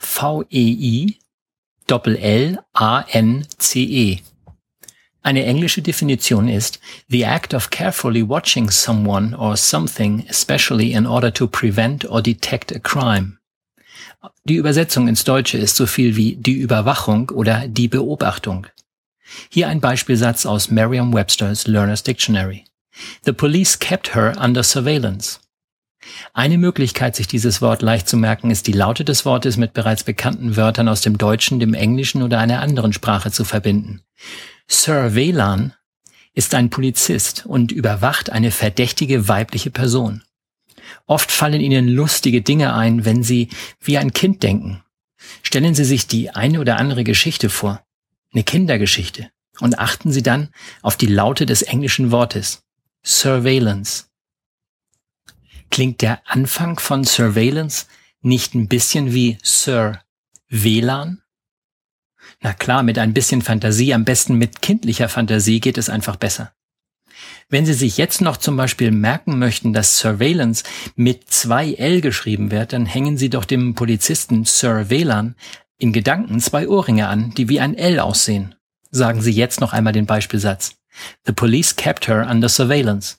S-U-R-V-E-I Doppel-L-A-N-C-E. Eine englische Definition ist the act of carefully watching someone or something, especially in order to prevent or detect a crime. Die Übersetzung ins Deutsche ist so viel wie die Überwachung oder die Beobachtung. Hier ein Beispielsatz aus Merriam-Webster's Learner's Dictionary. The police kept her under surveillance. Eine Möglichkeit, sich dieses Wort leicht zu merken, ist die Laute des Wortes mit bereits bekannten Wörtern aus dem Deutschen, dem Englischen oder einer anderen Sprache zu verbinden. Sir Whelan ist ein Polizist und überwacht eine verdächtige weibliche Person. Oft fallen Ihnen lustige Dinge ein, wenn Sie wie ein Kind denken. Stellen Sie sich die eine oder andere Geschichte vor, eine Kindergeschichte, und achten Sie dann auf die Laute des englischen Wortes. Surveillance. Klingt der Anfang von Surveillance nicht ein bisschen wie Sir WLAN? Na klar, mit ein bisschen Fantasie, am besten mit kindlicher Fantasie geht es einfach besser. Wenn Sie sich jetzt noch zum Beispiel merken möchten, dass Surveillance mit zwei L geschrieben wird, dann hängen Sie doch dem Polizisten Sir WLAN in Gedanken zwei Ohrringe an, die wie ein L aussehen. Sagen Sie jetzt noch einmal den Beispielsatz. The police kept her under surveillance.